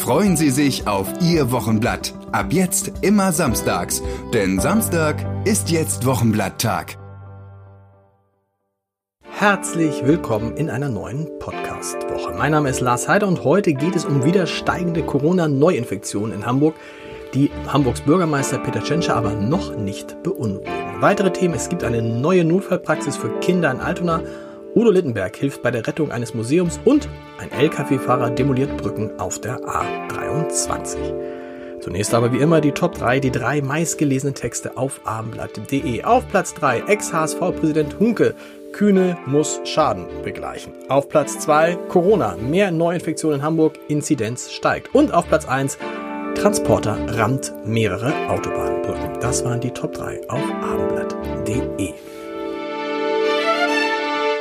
Freuen Sie sich auf Ihr Wochenblatt. Ab jetzt immer samstags, denn Samstag ist jetzt Wochenblatttag. Herzlich willkommen in einer neuen Podcast-Woche. Mein Name ist Lars Heider und heute geht es um wieder steigende Corona-Neuinfektionen in Hamburg, die Hamburgs Bürgermeister Peter Tschentscher aber noch nicht beunruhigen. Weitere Themen, es gibt eine neue Notfallpraxis für Kinder in Altona Udo Littenberg hilft bei der Rettung eines Museums und ein Lkw-Fahrer demoliert Brücken auf der A23. Zunächst aber wie immer die Top 3, die drei meistgelesenen Texte auf abendblatt.de. Auf Platz 3 Ex-HSV-Präsident Hunke. Kühne muss Schaden begleichen. Auf Platz 2 Corona. Mehr Neuinfektionen in Hamburg. Inzidenz steigt. Und auf Platz 1 Transporter rammt mehrere Autobahnbrücken. Das waren die Top 3 auf abendblatt.de.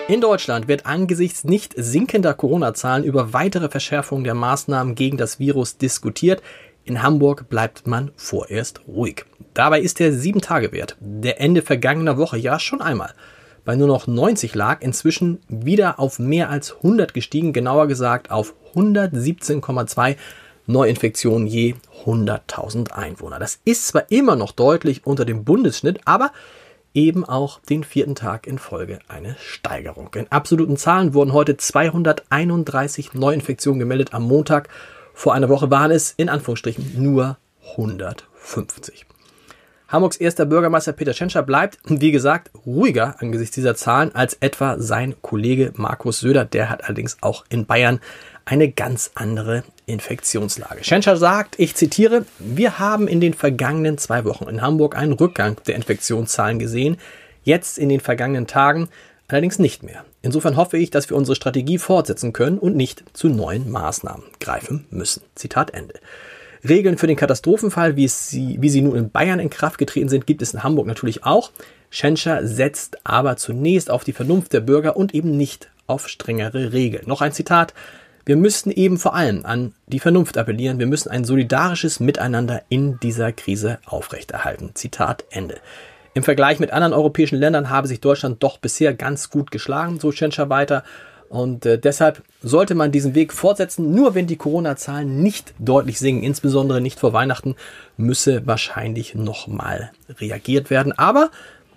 In Deutschland wird angesichts nicht sinkender Corona-Zahlen über weitere Verschärfungen der Maßnahmen gegen das Virus diskutiert. In Hamburg bleibt man vorerst ruhig. Dabei ist der 7-Tage-Wert, der Ende vergangener Woche ja schon einmal bei nur noch 90 lag, inzwischen wieder auf mehr als 100 gestiegen, genauer gesagt auf 117,2 Neuinfektionen je 100.000 Einwohner. Das ist zwar immer noch deutlich unter dem Bundesschnitt, aber eben auch den vierten Tag in Folge eine Steigerung. In absoluten Zahlen wurden heute 231 Neuinfektionen gemeldet. Am Montag vor einer Woche waren es in Anführungsstrichen nur 150. Hamburgs erster Bürgermeister Peter Tschentscher bleibt, wie gesagt, ruhiger angesichts dieser Zahlen als etwa sein Kollege Markus Söder. Der hat allerdings auch in Bayern eine ganz andere Infektionslage. Schenscher sagt, ich zitiere, wir haben in den vergangenen zwei Wochen in Hamburg einen Rückgang der Infektionszahlen gesehen, jetzt in den vergangenen Tagen allerdings nicht mehr. Insofern hoffe ich, dass wir unsere Strategie fortsetzen können und nicht zu neuen Maßnahmen greifen müssen. Zitat Ende. Regeln für den Katastrophenfall, wie, sie, wie sie nun in Bayern in Kraft getreten sind, gibt es in Hamburg natürlich auch. Schenscher setzt aber zunächst auf die Vernunft der Bürger und eben nicht auf strengere Regeln. Noch ein Zitat. Wir müssten eben vor allem an die Vernunft appellieren. Wir müssen ein solidarisches Miteinander in dieser Krise aufrechterhalten. Zitat Ende. Im Vergleich mit anderen europäischen Ländern habe sich Deutschland doch bisher ganz gut geschlagen, so Schenscher weiter. Und äh, deshalb sollte man diesen Weg fortsetzen. Nur wenn die Corona-Zahlen nicht deutlich sinken, insbesondere nicht vor Weihnachten, müsse wahrscheinlich nochmal reagiert werden. Aber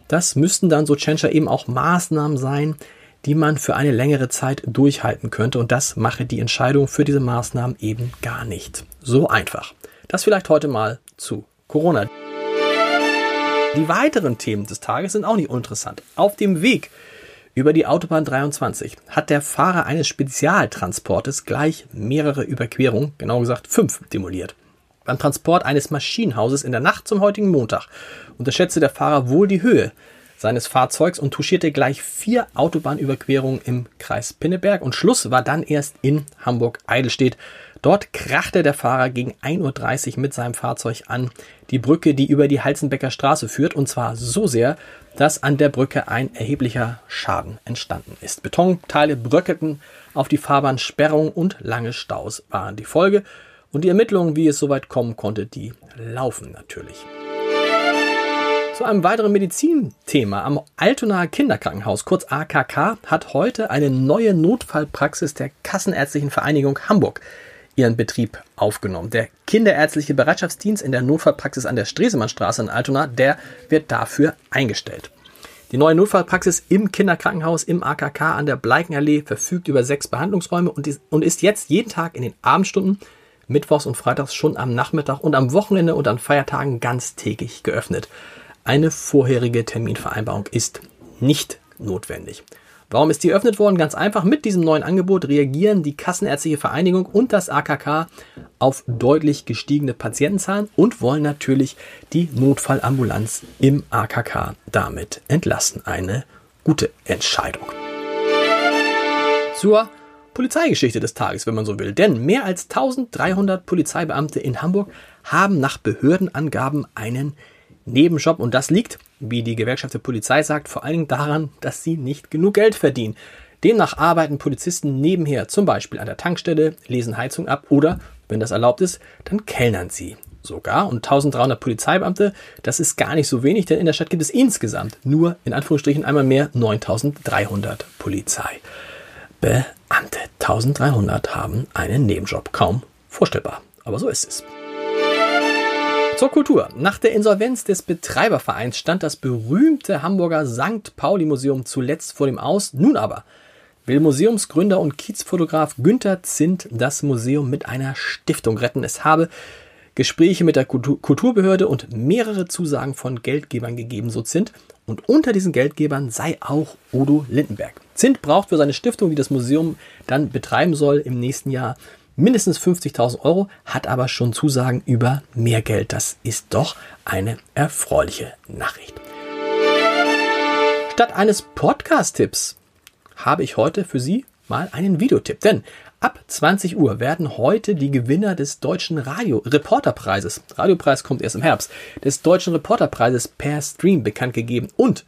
das müssten dann, so Tschentscher, eben auch Maßnahmen sein, die man für eine längere Zeit durchhalten könnte. Und das mache die Entscheidung für diese Maßnahmen eben gar nicht so einfach. Das vielleicht heute mal zu Corona. Die weiteren Themen des Tages sind auch nicht uninteressant. Auf dem Weg über die Autobahn 23 hat der Fahrer eines Spezialtransportes gleich mehrere Überquerungen, genau gesagt fünf, demoliert. Beim Transport eines Maschinenhauses in der Nacht zum heutigen Montag unterschätzte der Fahrer wohl die Höhe seines Fahrzeugs und touchierte gleich vier Autobahnüberquerungen im Kreis Pinneberg und Schluss war dann erst in Hamburg-Eidelstedt. Dort krachte der Fahrer gegen 1.30 Uhr mit seinem Fahrzeug an die Brücke, die über die Halzenbecker Straße führt und zwar so sehr, dass an der Brücke ein erheblicher Schaden entstanden ist. Betonteile bröckelten auf die Fahrbahnsperrung und lange Staus waren die Folge. Und die Ermittlungen, wie es soweit kommen konnte, die laufen natürlich. Zu einem weiteren Medizinthema. Am Altonaer Kinderkrankenhaus, kurz AKK, hat heute eine neue Notfallpraxis der Kassenärztlichen Vereinigung Hamburg ihren Betrieb aufgenommen. Der Kinderärztliche Bereitschaftsdienst in der Notfallpraxis an der Stresemannstraße in Altona, der wird dafür eingestellt. Die neue Notfallpraxis im Kinderkrankenhaus im AKK an der Bleikenallee verfügt über sechs Behandlungsräume und ist jetzt jeden Tag in den Abendstunden, mittwochs und freitags schon am Nachmittag und am Wochenende und an Feiertagen ganztägig geöffnet. Eine vorherige Terminvereinbarung ist nicht notwendig. Warum ist die eröffnet worden? Ganz einfach. Mit diesem neuen Angebot reagieren die Kassenärztliche Vereinigung und das AKK auf deutlich gestiegene Patientenzahlen und wollen natürlich die Notfallambulanz im AKK damit entlassen. Eine gute Entscheidung. Zur Polizeigeschichte des Tages, wenn man so will. Denn mehr als 1300 Polizeibeamte in Hamburg haben nach Behördenangaben einen Nebenjob und das liegt, wie die Gewerkschaft der Polizei sagt, vor allen Dingen daran, dass sie nicht genug Geld verdienen. Demnach arbeiten Polizisten nebenher zum Beispiel an der Tankstelle, lesen Heizung ab oder, wenn das erlaubt ist, dann kellnern sie sogar. Und 1300 Polizeibeamte, das ist gar nicht so wenig, denn in der Stadt gibt es insgesamt nur in Anführungsstrichen einmal mehr 9300 Polizeibeamte. 1300 haben einen Nebenjob. Kaum vorstellbar. Aber so ist es. Zur Kultur. Nach der Insolvenz des Betreibervereins stand das berühmte Hamburger St. Pauli Museum zuletzt vor dem Aus. Nun aber will Museumsgründer und Kiezfotograf Günther Zint das Museum mit einer Stiftung retten. Es habe Gespräche mit der Kulturbehörde und mehrere Zusagen von Geldgebern gegeben, so Zint. Und unter diesen Geldgebern sei auch Udo Lindenberg. Zint braucht für seine Stiftung, die das Museum dann betreiben soll, im nächsten Jahr mindestens 50.000 Euro, hat aber schon Zusagen über mehr Geld. Das ist doch eine erfreuliche Nachricht. Statt eines Podcast-Tipps habe ich heute für Sie mal einen Videotipp. Denn ab 20 Uhr werden heute die Gewinner des Deutschen Radio Reporterpreises, Radiopreis kommt erst im Herbst, des Deutschen Reporterpreises per Stream bekannt gegeben. Und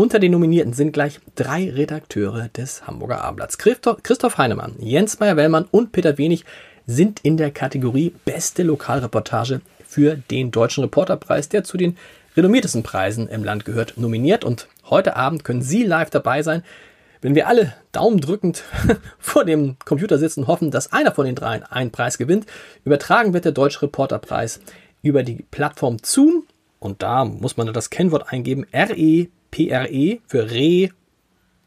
unter den Nominierten sind gleich drei Redakteure des Hamburger Abendblatts. Christoph Heinemann, Jens Meyer-Wellmann und Peter Wenig sind in der Kategorie Beste Lokalreportage für den Deutschen Reporterpreis, der zu den renommiertesten Preisen im Land gehört, nominiert. Und heute Abend können Sie live dabei sein wenn wir alle daumendrückend vor dem Computer sitzen, hoffen, dass einer von den dreien einen Preis gewinnt, übertragen wird der Deutsche Reporterpreis über die Plattform Zoom und da muss man das Kennwort eingeben, R-E-P-R-E -E für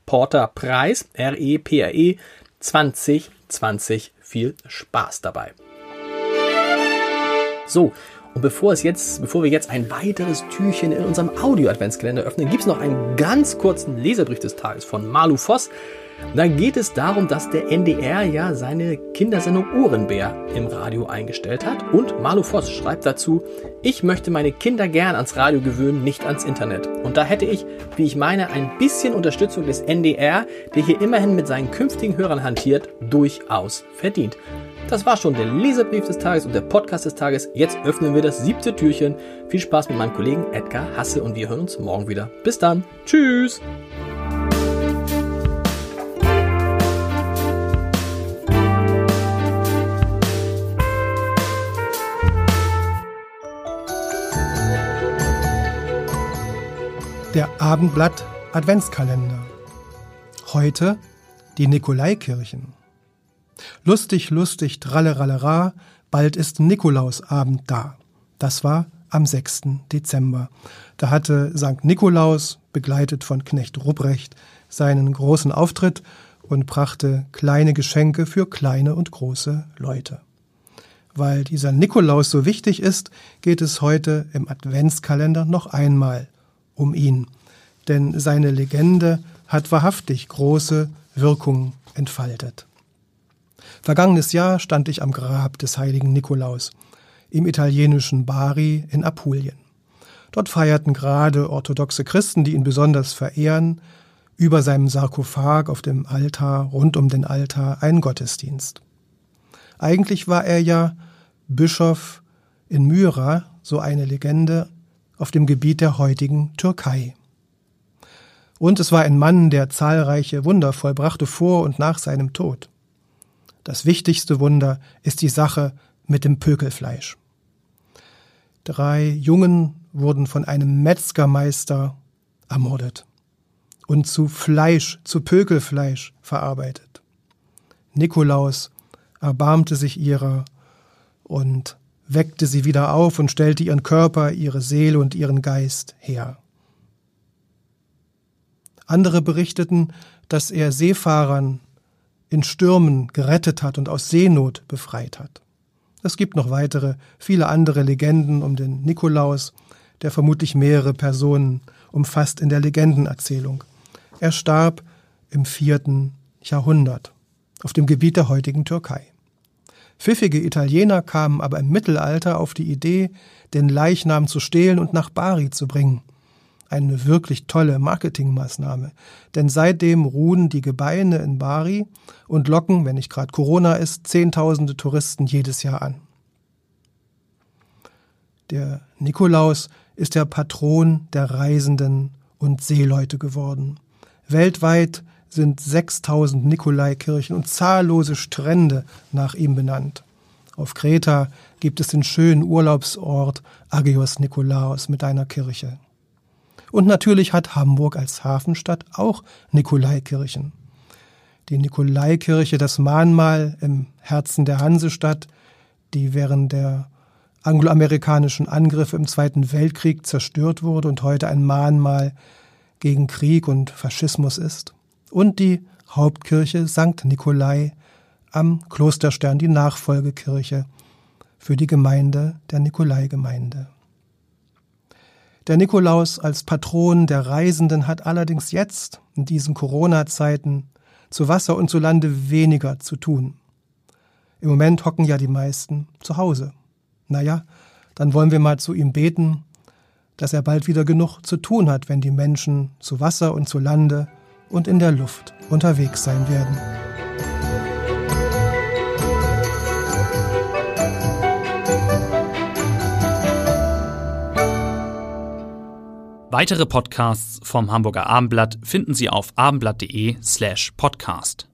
Reporterpreis, R-E-P-R-E 2020. Viel Spaß dabei. So, und bevor es jetzt, bevor wir jetzt ein weiteres Türchen in unserem Audio-Adventskalender öffnen, gibt es noch einen ganz kurzen Leserbrief des Tages von Malu Voss. Da geht es darum, dass der NDR ja seine Kindersendung Ohrenbär im Radio eingestellt hat. Und Malu Voss schreibt dazu, ich möchte meine Kinder gern ans Radio gewöhnen, nicht ans Internet. Und da hätte ich, wie ich meine, ein bisschen Unterstützung des NDR, der hier immerhin mit seinen künftigen Hörern hantiert, durchaus verdient. Das war schon der Leserbrief des Tages und der Podcast des Tages. Jetzt öffnen wir das siebte Türchen. Viel Spaß mit meinem Kollegen Edgar Hasse und wir hören uns morgen wieder. Bis dann. Tschüss. Der Abendblatt Adventskalender. Heute die Nikolaikirchen. Lustig, lustig, trallerallera, bald ist Nikolausabend da. Das war am 6. Dezember. Da hatte St. Nikolaus, begleitet von Knecht Rupprecht, seinen großen Auftritt und brachte kleine Geschenke für kleine und große Leute. Weil dieser Nikolaus so wichtig ist, geht es heute im Adventskalender noch einmal um ihn. Denn seine Legende hat wahrhaftig große Wirkung entfaltet. Vergangenes Jahr stand ich am Grab des heiligen Nikolaus im italienischen Bari in Apulien. Dort feierten gerade orthodoxe Christen, die ihn besonders verehren, über seinem Sarkophag auf dem Altar, rund um den Altar, einen Gottesdienst. Eigentlich war er ja Bischof in Myra, so eine Legende, auf dem Gebiet der heutigen Türkei. Und es war ein Mann, der zahlreiche Wunder vollbrachte vor und nach seinem Tod. Das wichtigste Wunder ist die Sache mit dem Pökelfleisch. Drei Jungen wurden von einem Metzgermeister ermordet und zu Fleisch, zu Pökelfleisch verarbeitet. Nikolaus erbarmte sich ihrer und weckte sie wieder auf und stellte ihren Körper, ihre Seele und ihren Geist her. Andere berichteten, dass er Seefahrern in Stürmen gerettet hat und aus Seenot befreit hat. Es gibt noch weitere, viele andere Legenden um den Nikolaus, der vermutlich mehrere Personen umfasst in der Legendenerzählung. Er starb im vierten Jahrhundert auf dem Gebiet der heutigen Türkei. Pfiffige Italiener kamen aber im Mittelalter auf die Idee, den Leichnam zu stehlen und nach Bari zu bringen – eine wirklich tolle Marketingmaßnahme. Denn seitdem ruhen die Gebeine in Bari und locken, wenn nicht gerade Corona ist, Zehntausende Touristen jedes Jahr an. Der Nikolaus ist der Patron der Reisenden und Seeleute geworden. Weltweit sind 6000 Nikolaikirchen und zahllose Strände nach ihm benannt. Auf Kreta gibt es den schönen Urlaubsort Agios Nikolaos mit einer Kirche. Und natürlich hat Hamburg als Hafenstadt auch Nikolaikirchen. Die Nikolaikirche, das Mahnmal im Herzen der Hansestadt, die während der angloamerikanischen Angriffe im Zweiten Weltkrieg zerstört wurde und heute ein Mahnmal gegen Krieg und Faschismus ist. Und die Hauptkirche St. Nikolai am Klosterstern, die Nachfolgekirche für die Gemeinde der Nikolaigemeinde. Der Nikolaus als Patron der Reisenden hat allerdings jetzt, in diesen Corona-Zeiten, zu Wasser und zu Lande weniger zu tun. Im Moment hocken ja die meisten zu Hause. Naja, dann wollen wir mal zu ihm beten, dass er bald wieder genug zu tun hat, wenn die Menschen zu Wasser und zu Lande und in der Luft unterwegs sein werden. Weitere Podcasts vom Hamburger Abendblatt finden Sie auf abendblatt.de slash podcast.